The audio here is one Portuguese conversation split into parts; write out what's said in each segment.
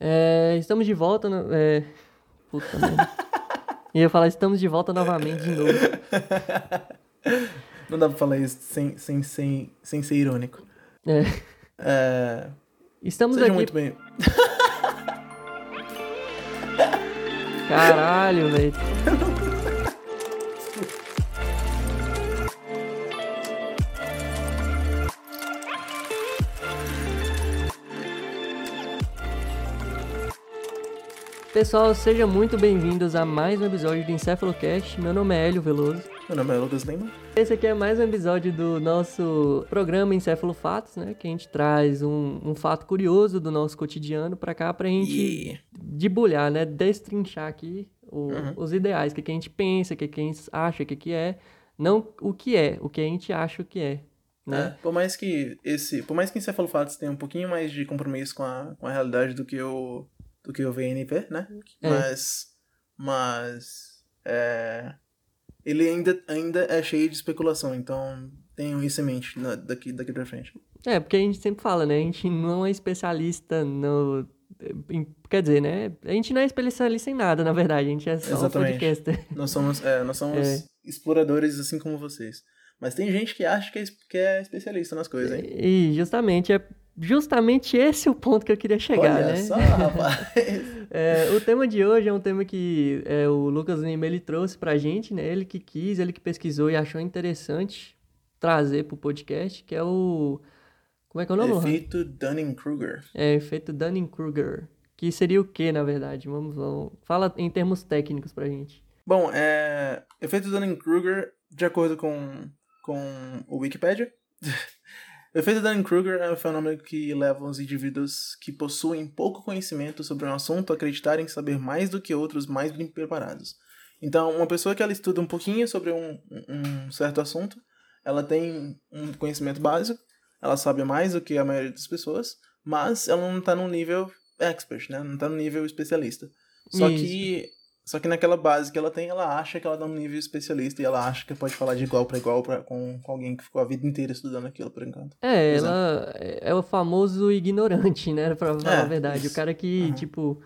É, estamos de volta. No, é... Puta merda. Ia falar, estamos de volta novamente de novo. Não dá pra falar isso sem, sem, sem, sem ser irônico. É. É... Estamos Seja aqui. muito bem. Caralho, velho. Pessoal, sejam muito bem-vindos a mais um episódio do Encefalocast. Meu nome é Hélio Veloso. Meu nome é Lucas Lima. Esse aqui é mais um episódio do nosso programa Encefalofatos, né? Que a gente traz um, um fato curioso do nosso cotidiano pra cá pra gente E... debulhar, né? Destrinchar aqui o- Uhum. os ideais, o que, que a gente pensa, o que, que a gente acha, o que, que é. Não o que é, o que a gente acha o que é. Né? É, por mais que esse, por mais que Encefalofatos tenha um pouquinho mais de compromisso com a, com a realidade do que o do que o VNP, né? É. Mas mas é, ele ainda ainda é cheio de especulação, então tenham isso em mente na- daqui daqui pra frente. É, porque a gente sempre fala, né? A gente não é especialista no. em- quer dizer, né? A gente não é especialista em nada, na verdade. A gente é só Exatamente. podcaster. Nós somos é, nós somos É. exploradores assim como vocês. Mas tem gente que acha que é, que é especialista nas coisas, hein? E justamente é justamente esse o ponto que eu queria chegar, Olha né? só, rapaz. É, o tema de hoje é um tema que é, o Lucas Lima ele trouxe pra gente, né? Ele que quis, ele que pesquisou e achou interessante trazer pro podcast, que é o. Como é que é o nome? Efeito Dunning-Kruger. É efeito Dunning-Kruger. Que seria o que, na verdade? Vamos, vamos. Fala em termos técnicos pra gente. Bom, é... efeito Dunning-Kruger, de acordo com, com o Wikipedia, o efeito Dunning-Kruger é um fenômeno que leva os indivíduos que possuem pouco conhecimento sobre um assunto a acreditarem saber mais do que outros mais bem preparados. Então, uma pessoa que ela estuda um pouquinho sobre um, um certo assunto, ela tem um conhecimento básico, ela sabe mais do que a maioria das pessoas, mas ela não está no nível expert, né? Não está no nível especialista. Só Isso. que só que naquela base que ela tem, ela acha que ela tá num nível especialista e ela acha que pode falar de igual para igual pra, com, com alguém que ficou a vida inteira estudando aquilo por enquanto. É, Exato. ela é o famoso ignorante, né? Pra falar É, a verdade. O isso. cara que, Uhum. tipo.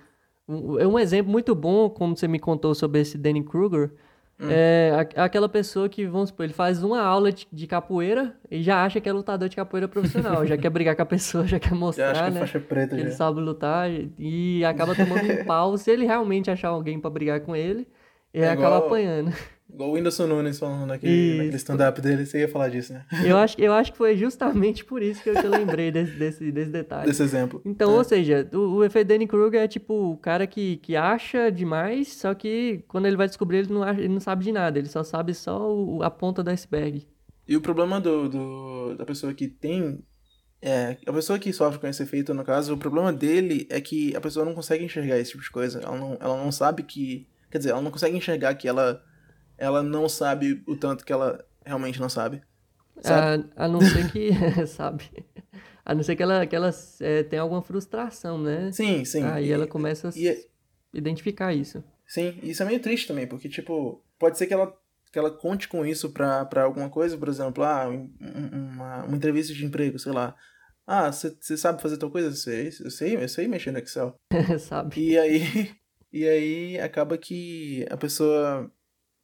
um- É um exemplo muito bom, como você me contou sobre esse Danny Kruger. Hum. É aquela pessoa que, vamos supor, ele faz uma aula de, capoeira e já acha que é lutador de capoeira profissional. já quer brigar com a pessoa, já quer Já mostrar, que é né? faixa preta Que ele já. sabe lutar e acaba tomando um pau se ele realmente achar alguém pra brigar com ele. E É acaba igual- apanhando. Igual o Whindersson Nunes falando naquele, naquele stand-up dele, você ia falar disso, né? Eu acho, eu acho que foi justamente por isso que eu, que eu lembrei desse, desse, desse detalhe. Desse exemplo. Então, É. ou seja, o, o efeito Danny Kruger é tipo o cara que, que acha demais, só que quando ele vai descobrir, ele não, acha- ele não sabe de nada, ele só sabe só o- a ponta do iceberg. E o problema do, do- da pessoa que tem. É, a pessoa que sofre com esse efeito, no caso, o problema dele é que a pessoa não consegue enxergar esse tipo de coisa. Ela não, ela não sabe que. Quer dizer, ela não consegue enxergar que ela, ela não sabe o tanto que ela realmente não sabe. Sabe? A, a não ser que, sabe? A não ser que ela, que ela é, tenha alguma frustração, né? Sim, sim. Aí E- ela começa a e é- identificar isso. Sim, isso é meio triste também, porque, tipo, pode ser que ela, que ela conte com isso pra, pra alguma coisa, por exemplo, ah, um- um- uma, uma entrevista de emprego, sei lá. Ah, você sabe fazer tal coisa? Eu sei, eu sei, eu sei mexer no Excel. sabe? E aí, e aí acaba que a pessoa,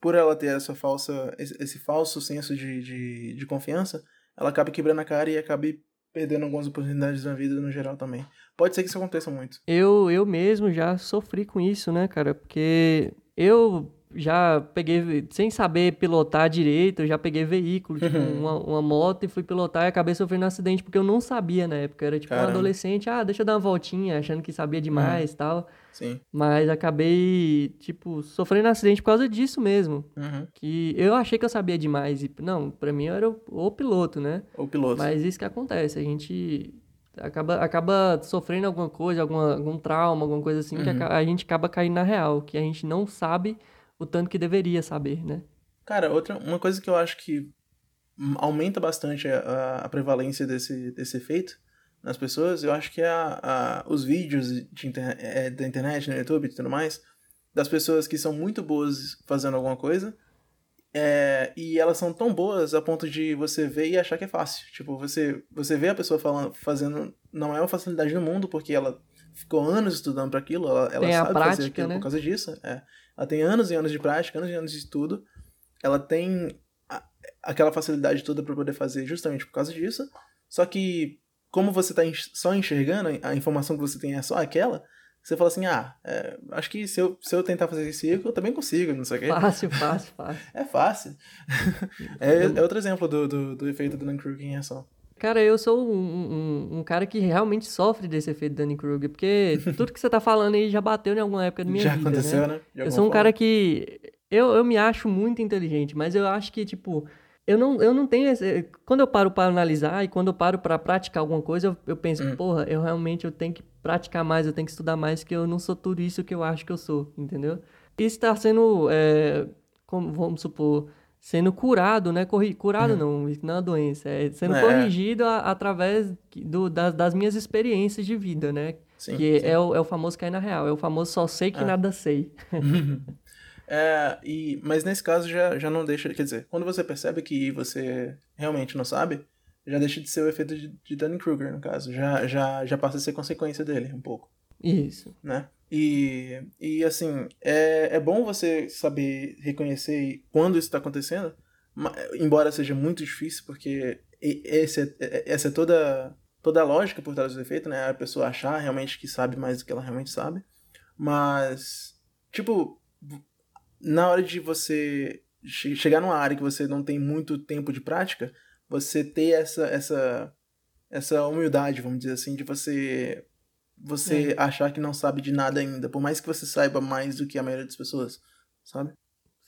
por ela ter essa falsa, esse, falso senso de, de, de confiança, ela acaba quebrando a cara e acaba perdendo algumas oportunidades na vida no geral também. Pode ser que isso aconteça muito. Eu, eu mesmo já sofri com isso, né, cara? Porque eu já peguei, sem saber pilotar direito, eu já peguei veículo, tipo, Uhum. uma, uma moto e fui pilotar e acabei sofrendo um acidente porque eu não sabia na época. Eu era tipo um Caramba. adolescente, ah, deixa eu dar uma voltinha, achando que sabia demais e tal. Sim. Mas acabei, tipo, sofrendo um acidente por causa disso mesmo. Uhum. Que eu achei que eu sabia demais. E, não, pra mim eu era o, o piloto, né? O piloto. Mas isso que acontece, a gente acaba, acaba sofrendo alguma coisa, alguma, algum trauma, alguma coisa assim, que Uhum. aca- a gente acaba caindo na real, que a gente não sabe o tanto que deveria saber, né? Cara, outra, uma coisa que eu acho que aumenta bastante a, a- prevalência desse, desse efeito nas pessoas, eu acho que é a, a- os vídeos de inter- é, da internet, no YouTube e tudo mais, das pessoas que são muito boas fazendo alguma coisa, é, e elas são tão boas a ponto de você ver e achar que é fácil. Tipo, você, você vê a pessoa falando, fazendo, não é uma facilidade do mundo, porque ela ficou anos estudando para aquilo, ela, ela sabe fazer prática, aquilo né? por causa disso. É. Ela tem anos e anos de prática, anos e anos de estudo. Ela tem a- aquela facilidade toda para poder fazer justamente por causa disso. Só que, como você tá enx- só enxergando, a informação que você tem é só aquela, você fala assim: ah, é, acho que se eu, se eu tentar fazer esse ciclo, eu também consigo, não sei o quê. Fácil, fácil, fácil. É fácil. é, é outro exemplo do, do, do efeito do Dunning-Kruger em reação. Cara, eu sou um, um, um cara que realmente sofre desse efeito Dunning-Kruger, porque tudo que você tá falando aí já bateu em alguma época da minha Já vida, aconteceu, né? né? Eu sou um forma. cara que. Eu, eu me acho muito inteligente, mas eu acho que, tipo. Eu não, eu não tenho. Esse... Quando eu paro para analisar e quando eu paro para praticar alguma coisa, eu, eu penso, Hum. porra, eu realmente eu tenho que praticar mais, eu tenho que estudar mais, que eu não sou tudo isso que eu acho que eu sou, entendeu? Isso está sendo, é, como, vamos supor, sendo curado, né? Corri... Curado não, isso não é uma doença, é sendo. É. corrigido a- através do, das, das minhas experiências de vida, né? Sim, que sim. É, o, é o famoso cair na real, é o famoso só sei que É. nada sei. É, e, mas nesse caso já, já não deixa. Quer dizer, quando você percebe que você realmente não sabe, já deixa de ser o efeito de, de Dunning-Kruger, no caso. Já, já, já passa a ser consequência dele, um pouco, Isso. né? E, e assim, é, é bom você saber reconhecer quando isso está acontecendo, embora seja muito difícil, porque esse é- é- essa é toda, toda a lógica por trás do efeito, né? A pessoa achar realmente que sabe mais do que ela realmente sabe. Mas, tipo, na hora de você che- chegar numa área que você não tem muito tempo de prática, você ter essa essa essa humildade, vamos dizer assim, de você você achar que não sabe de nada ainda, por mais que você saiba mais do que a maioria das pessoas, sabe?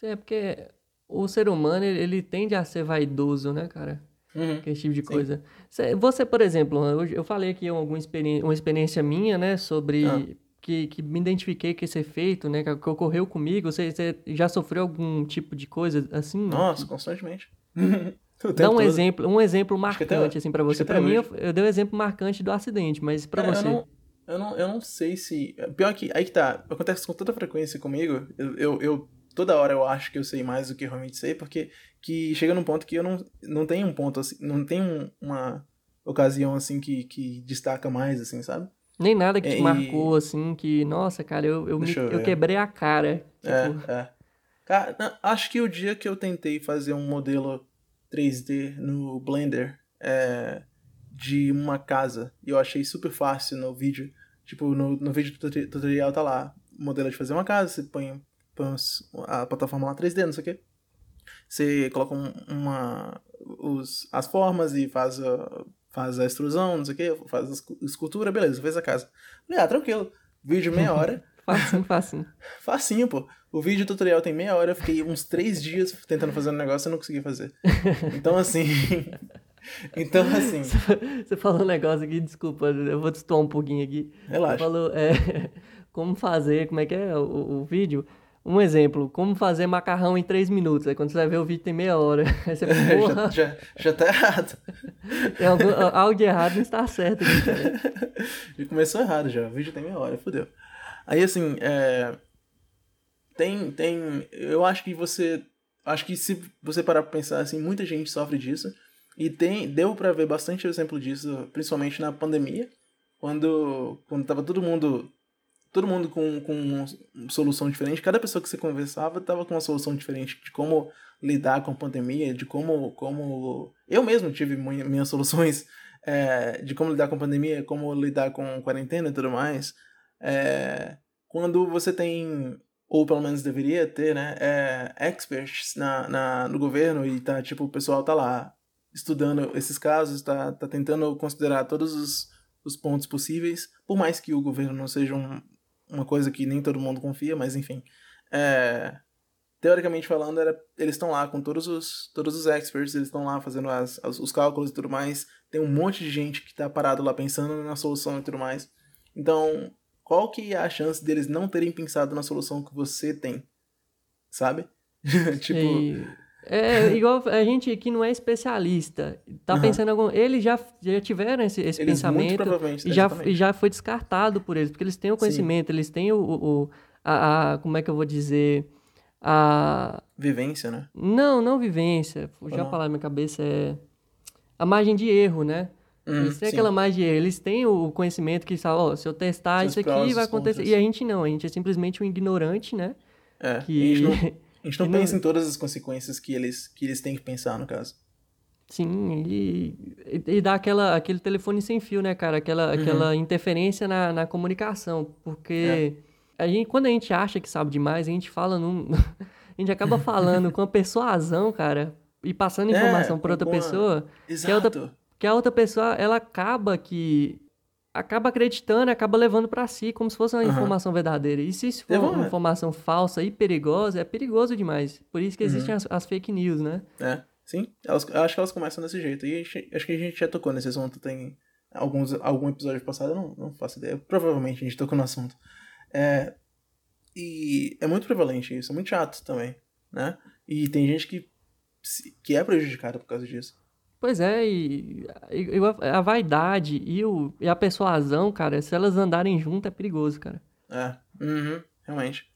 Sim, é porque o ser humano, ele, ele tende a ser vaidoso, né, cara? Uhum. Que esse tipo de Sim. coisa. Cê- Você, por exemplo, eu, eu falei aqui alguma experiência, uma experiência minha, né, sobre Ah. que, que me identifiquei com esse efeito, né, que, que ocorreu comigo. Você, você já sofreu algum tipo de coisa assim? Nossa, constantemente. Dá um todo. exemplo, um exemplo Acho que até- marcante, assim, pra acho você. Pra mim, eu, eu dei o exemplo marcante do acidente, mas pra É, você. Eu não, eu, não, eu não sei se. Pior que. Aí que tá. Acontece com tanta frequência comigo. Eu, eu, eu- toda hora eu acho que eu sei mais do que eu realmente sei, porque que chega num ponto que eu não, não tenho um ponto assim. Não tem um- uma ocasião assim que, que destaca mais, assim, sabe? Nem nada que te É, e- marcou, assim, que, nossa, cara, eu, eu, me- eu eu quebrei a cara. Tipo, É, é. Cara, não, acho que o dia que eu tentei fazer um modelo 3D no Blender é, de uma casa, e eu achei super fácil no vídeo. Tipo, no, no vídeo tutorial tá lá, modelo de fazer uma casa, você põe, põe a plataforma lá 3D, não sei o quê. Você coloca um- uma, os, as formas e faz a, faz a extrusão, não sei o quê, faz a escu- escultura, beleza, fez a casa. Falei, ah, tranquilo. Vídeo meia hora. facinho, facinho. Facinho, pô. O vídeo tutorial tem meia hora, eu fiquei uns três dias tentando fazer um negócio e não consegui fazer. Então, assim. então, assim. Você falou um negócio aqui, desculpa, eu vou destoar um pouquinho aqui. Você Relaxa. falou é, como fazer, como é que é o, o vídeo? Um exemplo, como fazer macarrão em 3 minutos. Aí quando você vai ver o vídeo tem meia hora. Aí você já, porra, já, já tá errado. tem algum- algo de errado não está certo aqui, cara. Já começou errado já. O vídeo tem meia hora, fodeu. Aí, assim, é. Tem, tem. Eu acho que você. Acho que se você parar pra pensar, assim, muita gente sofre disso. E tem, deu pra ver bastante exemplo disso, principalmente na pandemia, quando, quando tava todo mundo. Todo mundo com, com uma solução diferente. Cada pessoa que você conversava tava com uma solução diferente de como lidar com a pandemia, de como. como... Eu mesmo tive minhas soluções é, de como lidar com a pandemia, como lidar com quarentena e tudo mais. É, quando você tem, ou pelo menos deveria ter, né, é, experts na, na, no governo e tá, tipo, o pessoal tá lá estudando esses casos, tá, tá tentando considerar todos os, os pontos possíveis, por mais que o governo não seja um, uma coisa que nem todo mundo confia, mas enfim. É, teoricamente falando, era, eles estão lá com todos os, todos os experts, eles estão lá fazendo as, as- os cálculos e tudo mais. Tem um monte de gente que tá parado lá pensando na solução e tudo mais. Então, qual que é a chance deles não terem pensado na solução que você tem? Sabe? tipo, é igual a gente que não é especialista, tá Aham. pensando em algum. Eles já, já tiveram esse, esse eles pensamento. E já, exatamente. e já foi descartado por eles, porque eles têm o Sim. conhecimento, eles têm o, o, a, a- como é que eu vou dizer, a, Vivência, né? não, não vivência, a não? palavra na minha cabeça, é a margem de erro, né? Hum, Eles têm sim. aquela magia, eles têm o conhecimento que sabe, ó, se eu testar Seus isso aqui vai acontecer. contras. E a gente não, a gente é simplesmente um ignorante, né? É, Que... a gente não, a que não- pensa em todas as consequências que eles, que eles têm que pensar, no caso. Sim, e, e, dá aquela, aquele telefone sem fio, né, cara? Aquela, Uhum. aquela interferência na, na comunicação. Porque É. a gente, quando a gente acha que sabe demais, a gente fala num. a gente acaba falando com a persuasão, cara, e passando É, informação para outra com a- pessoa, Exato. outra- que a outra pessoa, ela acaba que. Acaba acreditando, acaba levando pra si, como se fosse uma Aham. informação verdadeira. E se isso for uma informação falsa e perigosa, é perigoso demais. Por isso que Uhum. existem as, as fake news, né? É, sim. Elas, eu acho que elas começam desse jeito. E gente- acho que a gente já tocou nesse assunto. Tem alguns, algum episódio passado, eu não, não faço ideia. Provavelmente a gente tocou no assunto. É, e é muito prevalente isso, é muito chato também, né? E tem gente que, que é prejudicada por causa disso. Pois é, e, e- a, vaidade e, o, e a persuasão, cara, se elas andarem junto é perigoso, cara. É, uhum, realmente.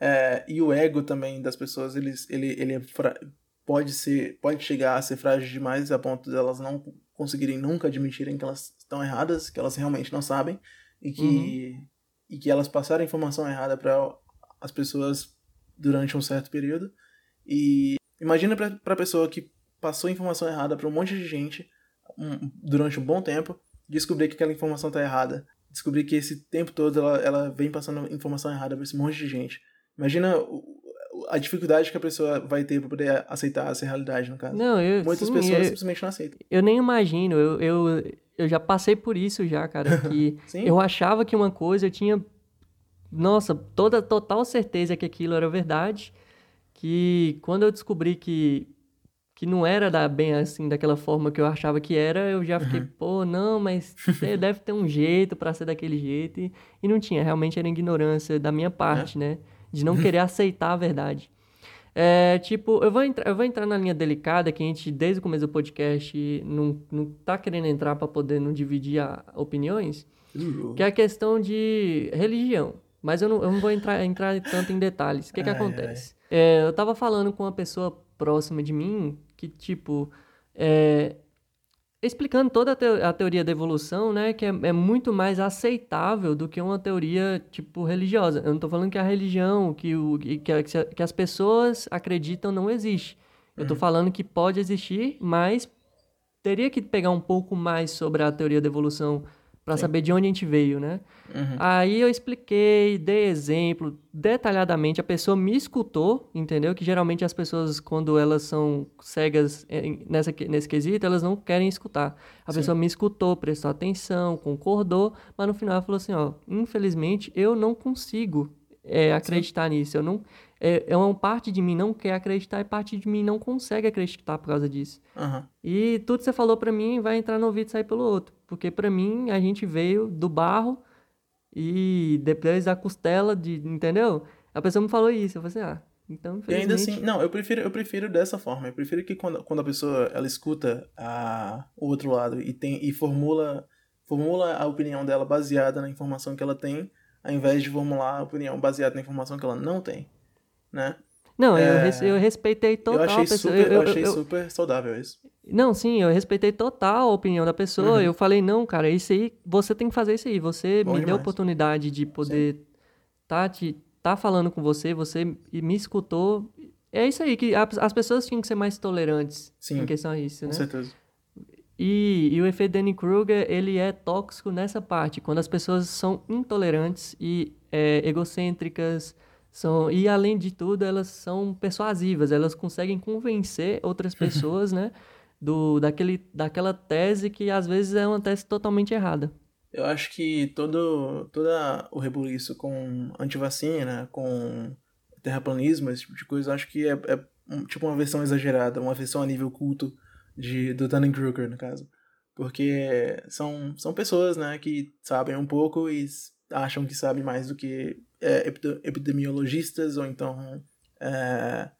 É, e o ego também das pessoas, eles, ele, ele é fra- pode ser, pode chegar a ser frágil demais a ponto de elas não conseguirem nunca admitirem que elas estão erradas, que elas realmente não sabem e que e que elas passaram a informação errada para as pessoas durante um certo período. E imagina para a pessoa que passou informação errada para um monte de gente um- durante um bom tempo, descobrir que aquela informação tá errada descobrir que esse tempo todo ela, ela vem passando informação errada pra esse monte de gente. Imagina a dificuldade que a pessoa vai ter pra poder aceitar essa realidade, no caso. Não, eu, Muitas sim, pessoas eu, simplesmente não aceitam. eu nem imagino, eu, eu, eu já passei por isso já, cara, que eu achava que uma coisa, eu tinha, nossa, toda total certeza que aquilo era verdade, que quando eu descobri que que não era da, bem assim, daquela forma que eu achava que era, eu já fiquei, pô, não, mas deve ter um jeito pra ser daquele jeito. E, e não tinha, realmente era ignorância da minha parte, né? De não querer aceitar a verdade. É, tipo, eu vou, entrar, eu vou entrar na linha delicada que a gente, desde o começo do podcast, não, não tá querendo entrar pra poder não dividir a- opiniões, Uh, que é a questão de religião. Mas eu não, eu não vou entrar, entrar tanto em detalhes. O que que acontece? É, eu tava falando com uma pessoa próxima de mim que, tipo, é, explicando toda a, teo- a teoria da evolução, né, que é, é muito mais aceitável do que uma teoria, tipo, religiosa. Eu não tô falando que a religião, que, o, que, a- que as pessoas acreditam não existe. Eu tô falando que pode existir, mas teria que pegar um pouco mais sobre a teoria da evolução para saber de onde a gente veio, né? Uhum. Aí eu expliquei, dei exemplo detalhadamente, a pessoa me escutou, entendeu? Que geralmente as pessoas, quando elas são cegas em- nessa, nesse quesito, elas não querem escutar. A Sim. pessoa me escutou, prestou atenção, concordou, mas no final ela falou assim, ó, infelizmente eu não consigo é, acreditar nisso. Eu não, é, é uma parte de mim não quer acreditar e parte de mim não consegue acreditar por causa disso. Aham. E tudo que você falou pra mim vai entrar no ouvido e sair pelo outro. Porque pra mim, a gente veio do barro e depois da costela, de, entendeu? A pessoa me falou isso. Eu falei assim, ah, então E ainda infelizmente... assim, não, eu prefiro, eu prefiro dessa forma. Eu prefiro que quando, quando a pessoa ela escuta a, o outro lado e tem e formula formula a opinião dela baseada na informação que ela tem, ao invés de formular a opinião baseada na informação que ela não tem, né? Não, eu, É, res- eu respeitei total eu achei a pessoa. super, eu, eu- achei eu- super saudável isso. Não, sim, eu respeitei total a opinião da pessoa. Uhum. Eu falei, não, cara, isso aí, você tem que fazer isso aí. Você Bom me deu a demais. oportunidade de poder tá, te, tá falando com você, você me escutou. É isso aí, que a- as pessoas tinham que ser mais tolerantes Sim, em questão a isso, Com né? certeza. E, e o efeito Danny-Kruger, ele é tóxico nessa parte, quando as pessoas são intolerantes e é, egocêntricas, são, e além de tudo, elas são persuasivas, elas conseguem convencer outras pessoas, né, do, daquele, daquela tese que às vezes é uma tese totalmente errada. Eu acho que todo, toda o rebuliço com antivacina, com terraplanismo, esse tipo de coisa, acho que é, é tipo uma versão exagerada, uma versão a nível culto de, do Dunning-Kruger, no caso. Porque são, são pessoas, né, que sabem um pouco e acham que sabem mais do que é, epide- epidemiologistas ou então é,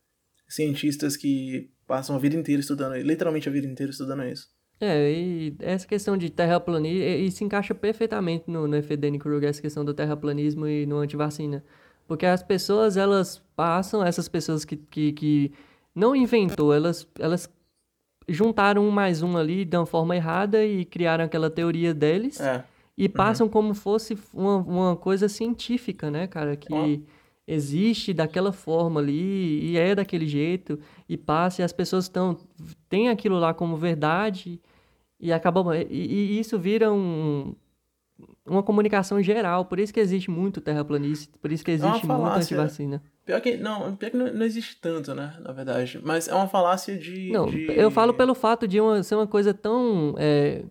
cientistas que passam a vida inteira estudando, literalmente a vida inteira estudando isso. É, e essa questão de terraplanismo, e, e se encaixa perfeitamente no, no efeito Danny-Kruger, essa questão do terraplanismo e no antivacina. Porque as pessoas, elas passam, essas pessoas que, que, que não inventou, elas, elas juntaram um mais um ali de uma forma errada e criaram aquela teoria deles. É. E passam como fosse uma, uma coisa científica, né, cara? Que existe daquela forma ali e é daquele jeito e passa e as pessoas estão têm aquilo lá como verdade e acaba e, e isso vira um, uma comunicação geral. Por isso que existe muito terraplanista, por isso que uma existe muito falácia. antivacina. Pior que não, pior que não, não existe tanto, né? Na verdade. Mas é uma falácia de. Não, de- eu falo pelo fato de uma, ser uma coisa tão é,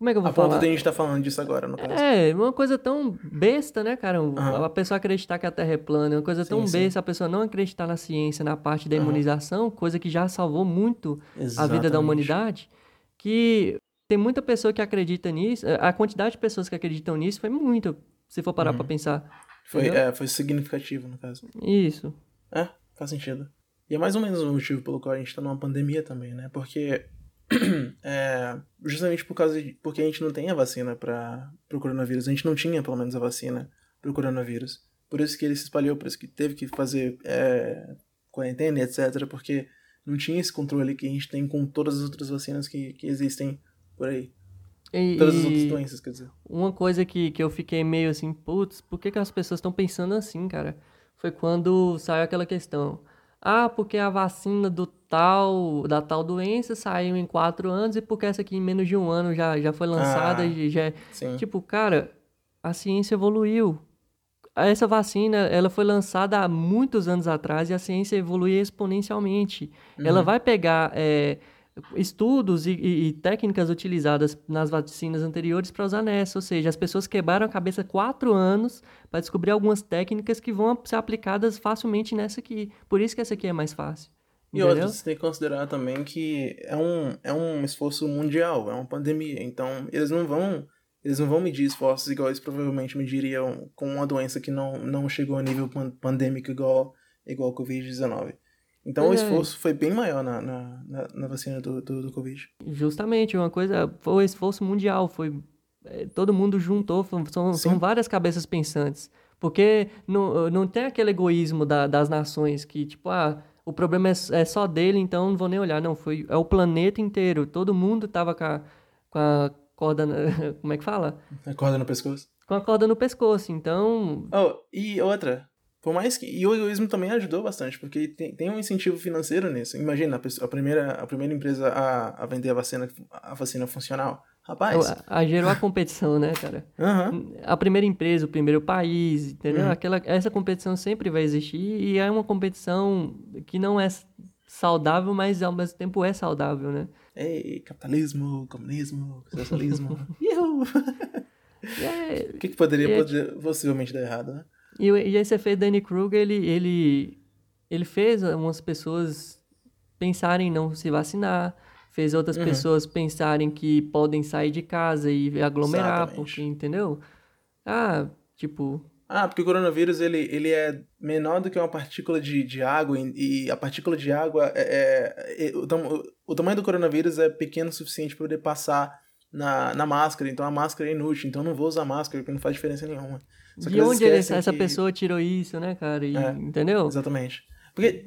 como é que eu vou A ponto falar? de a gente tá falando disso agora, no caso. É, uma coisa tão besta, né, cara? Aham. A pessoa acreditar que a Terra é plana, é uma coisa Sim, tão sim. besta, a pessoa não acreditar na ciência, na parte da imunização, coisa que já salvou muito a vida Exatamente. da humanidade, que tem muita pessoa que acredita nisso, a quantidade de pessoas que acreditam nisso foi muito, se for parar Uhum. pra pensar. Foi, é, foi significativo, no caso. Isso. É, faz sentido. E é mais ou menos o motivo pelo qual a gente tá numa pandemia também, né? Porque. é, justamente por causa de. Porque a gente não tem a vacina para o coronavírus. A gente não tinha, pelo menos, a vacina pro coronavírus. Por isso que ele se espalhou, por isso que teve que fazer é, quarentena etc. Porque não tinha esse controle que a gente tem com todas as outras vacinas que, que existem por aí. E, Todas as outras doenças, quer dizer. uma coisa que, que eu fiquei meio assim, putz, por que, que as pessoas estão pensando assim, cara? Foi quando saiu aquela questão. Ah, porque a vacina do tal, da tal doença saiu em quatro anos e porque essa aqui em menos de um ano já, já foi lançada Ah. e já é Sim. Tipo, cara, a ciência evoluiu. Essa vacina, ela foi lançada há muitos anos atrás e a ciência evolui exponencialmente. Ela Uhum. vai pegar é, estudos e, e- e técnicas utilizadas nas vacinas anteriores para usar nessa. Ou seja, as pessoas quebraram a cabeça quatro anos para descobrir algumas técnicas que vão ser aplicadas facilmente nessa aqui. Por isso que essa aqui é mais fácil. E Entendeu? outra, você tem que considerar também que é um, é um esforço mundial, é uma pandemia. Então, eles não vão eles não vão medir esforços igual eles provavelmente mediriam com uma doença que não, não chegou a nível pan- pandêmico igual, igual o Covid-19. Então, o É. esforço foi bem maior na, na, na, na vacina do, do, do Covid. Justamente, uma coisa, foi um esforço mundial, foi é, todo mundo juntou, são, são várias cabeças pensantes, porque não, não tem aquele egoísmo da- das nações que, tipo, ah, o problema é, é só dele, então não vou nem olhar, não, foi, é o planeta inteiro, todo mundo tava com a, com a corda, na- como é que fala? A corda no pescoço. Com a corda no pescoço, então, Oh, e outra, por mais que. E o egoísmo também ajudou bastante, porque tem, tem um incentivo financeiro nisso. Imagina, a, pessoa- a primeira, a primeira empresa a, a vender a vacina, a vacina funcional. Rapaz. a, a gerou a competição, né, cara? Aham. a primeira empresa, o primeiro país, entendeu? Uhum. Aquela, essa competição sempre vai existir e é uma competição que não é saudável, mas ao mesmo tempo é saudável, né? Ei, capitalismo, comunismo, socialismo. É- O que, que poderia É. poder- possivelmente dar errado, né? E, e esse efeito Danny Kruger, ele, ele, ele fez algumas pessoas pensarem em não se vacinar, fez outras Uhum. pessoas pensarem que podem sair de casa e aglomerar, Exatamente. porque, entendeu? Ah, tipo, Ah, porque o coronavírus ele, ele é menor do que uma partícula de, de água e, e a partícula de água é, é- é- o, tam- o tamanho do coronavírus é pequeno o suficiente para poder passar na, na máscara, então a máscara é inútil, então eu não vou usar máscara porque não faz diferença nenhuma. Só de onde ele- esquecem essa que- pessoa tirou isso, né, cara? E- É. entendeu? Exatamente. Porque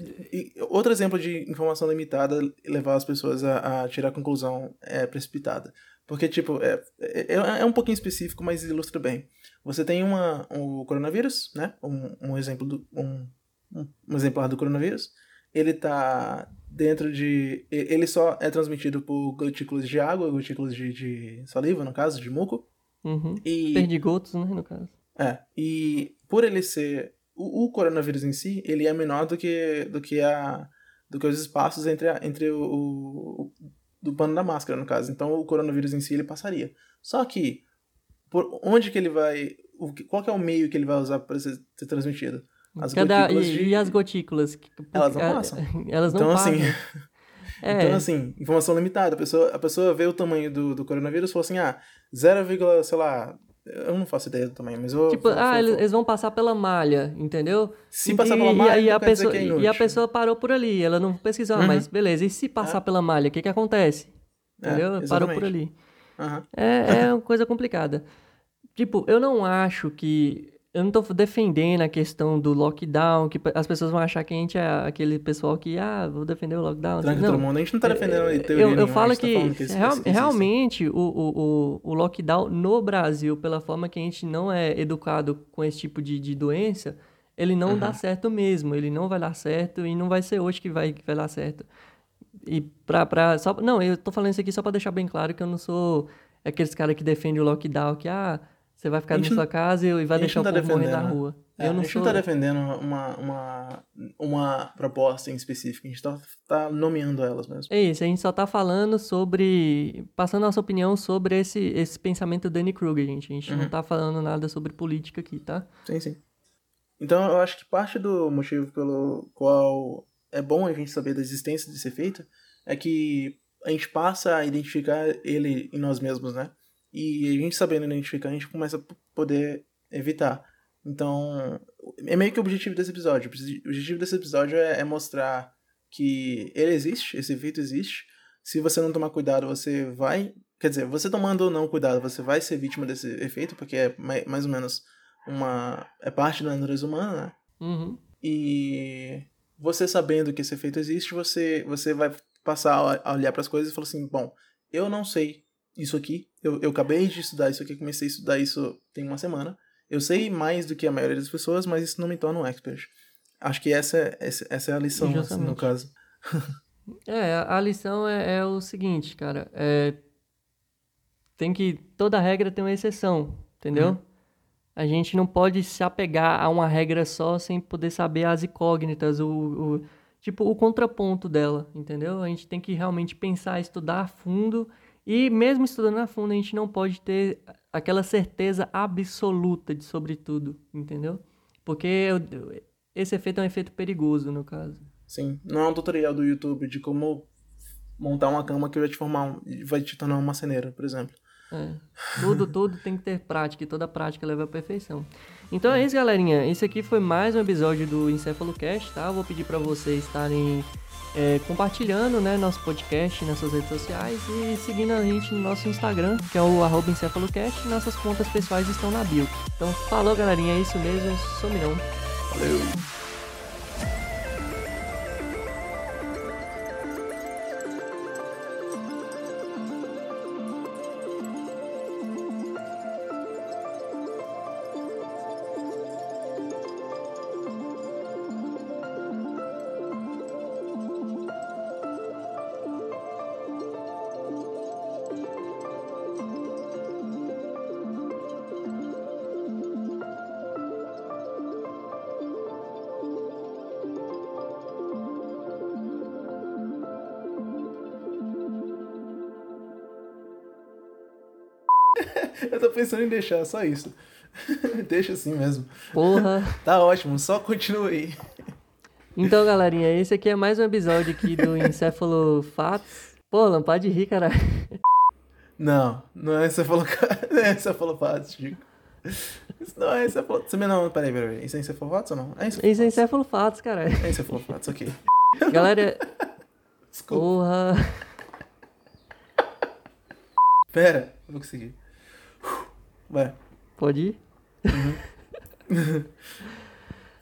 outro exemplo de informação limitada levar as pessoas a, a tirar conclusão é, precipitada. Porque, tipo, é, é, é um pouquinho específico, mas ilustra bem. Você tem uma, o coronavírus, né? Um, um exemplo do. Um, um, um exemplar do coronavírus. Ele tá dentro de. Ele só é transmitido por gotículas de água, gotículas de, de saliva, no caso, de muco. Uhum. E. Perdigotos, né, no caso. É, e por ele ser o, o coronavírus em si, ele é menor do que do que a do que os espaços entre a, entre o, o- do pano da máscara no caso. Então o coronavírus em si ele passaria. Só que por onde que ele vai, o qual que é o meio que ele vai usar para ser, ser transmitido? As Cada- gotículas e, de- e as gotículas? Que- Elas não passam. Elas não Então, passam. assim, é, Então, assim, informação limitada. A pessoa, a pessoa vê o tamanho do, do coronavírus e fala assim, ah, 0, sei lá, eu não faço ideia do tamanho, mas eu... tipo, ah, eles, vão passar pela malha, entendeu? Se passar E- pela e- malha, e, a quer dizer pessoa, é e a pessoa parou por ali, ela não pesquisou, ah, Uhum. mas beleza, e se passar É. pela malha, o que que acontece? É, Entendeu? parou exatamente. por ali. Aham. É, é uma coisa complicada. Tipo, eu não acho que eu não tô defendendo a questão do lockdown, que as pessoas vão achar que a gente é aquele pessoal que, ah, vou defender o lockdown. Tranca não, todo mundo. A gente não tá defendendo é, teoria eu, eu nenhuma, falo gente tá que, que real- realmente o, o, o, lockdown no Brasil, pela forma que a gente não é educado com esse tipo de, de doença, ele não dá Uhum. certo mesmo. Ele não vai dar certo e não vai ser hoje que vai, que vai dar certo. E pra, pra só, não, eu tô falando isso aqui só pra deixar bem claro que eu não sou aqueles caras que defendem o lockdown, que, ah, você vai ficar A na sua casa e vai a deixar o não tá povo morrer na rua. É, eu não a gente sou... não tá defendendo uma, uma, uma proposta em específico, a gente tá, tá nomeando elas mesmo. É isso, a gente só tá falando sobre. passando nossa opinião sobre esse, esse pensamento do Danny Kruger, gente. A gente não Uhum. tá falando nada sobre política aqui, tá? Sim, sim. Então eu acho que parte do motivo pelo qual é bom a gente saber da existência desse efeito é que a gente passa a identificar ele em nós mesmos, né? E a gente sabendo identificar, a gente começa a poder evitar. Então, é meio que o objetivo desse episódio. O objetivo desse episódio é, é mostrar que ele existe, esse efeito existe. Se você não tomar cuidado, você vai. Quer dizer, você tomando ou não cuidado, você vai ser vítima desse efeito, porque é mai- mais ou menos uma. é parte da natureza humana, né? Uhum. E você sabendo que esse efeito existe, você, você vai passar a a olhar para as coisas e falar assim: bom, eu não sei isso aqui, eu, eu acabei de estudar isso aqui, comecei a estudar isso tem uma semana. Eu sei mais do que a maioria das pessoas, mas isso não me torna um expert. Acho que essa, é- essa, essa é a lição, assim, no caso. É, a, a lição é, é o seguinte, cara. É, tem que. Toda regra tem uma exceção, entendeu? Uhum. A gente não pode se apegar a uma regra só sem poder saber as incógnitas, o, o- tipo, o contraponto dela, entendeu? A gente tem que realmente pensar, estudar a fundo. E mesmo estudando a fundo, a gente não pode ter aquela certeza absoluta de sobre tudo, entendeu? Porque esse efeito é um efeito perigoso, no caso. Sim, não é um tutorial do YouTube de como montar uma cama que vai te formar, um- vai te tornar uma maceneira, por exemplo. É. Tudo, tudo tem que ter prática e toda prática leva à perfeição. Então é isso, galerinha. Esse aqui foi mais um episódio do EncefaloCast, tá? Vou pedir pra vocês estarem é, compartilhando né, nosso podcast nas suas redes sociais e seguindo a gente no nosso Instagram, que é o arroba EncefaloCast, nossas contas pessoais estão na bio. Então, falou, galerinha. É isso mesmo. Sumirão. Valeu! Eu tô pensando em deixar só isso. Deixa assim mesmo. Porra. Tá ótimo, só continua aí. Então, galerinha, esse aqui é mais um episódio aqui do Encefalofatos. Pô, Lam, para de rir, caralho. Não, não é encefalo... não é encefalopatos, Chico. Isso não é encefalopatos. Você não, peraí, peraí, peraí. Isso é encefalopatos ou não? É Esse é encefalopatos. Encefalofatos, caralho. É encefalopatos, ok. Galera, Desculpa. porra. Pera, eu vou conseguir. Vai. Pode ir?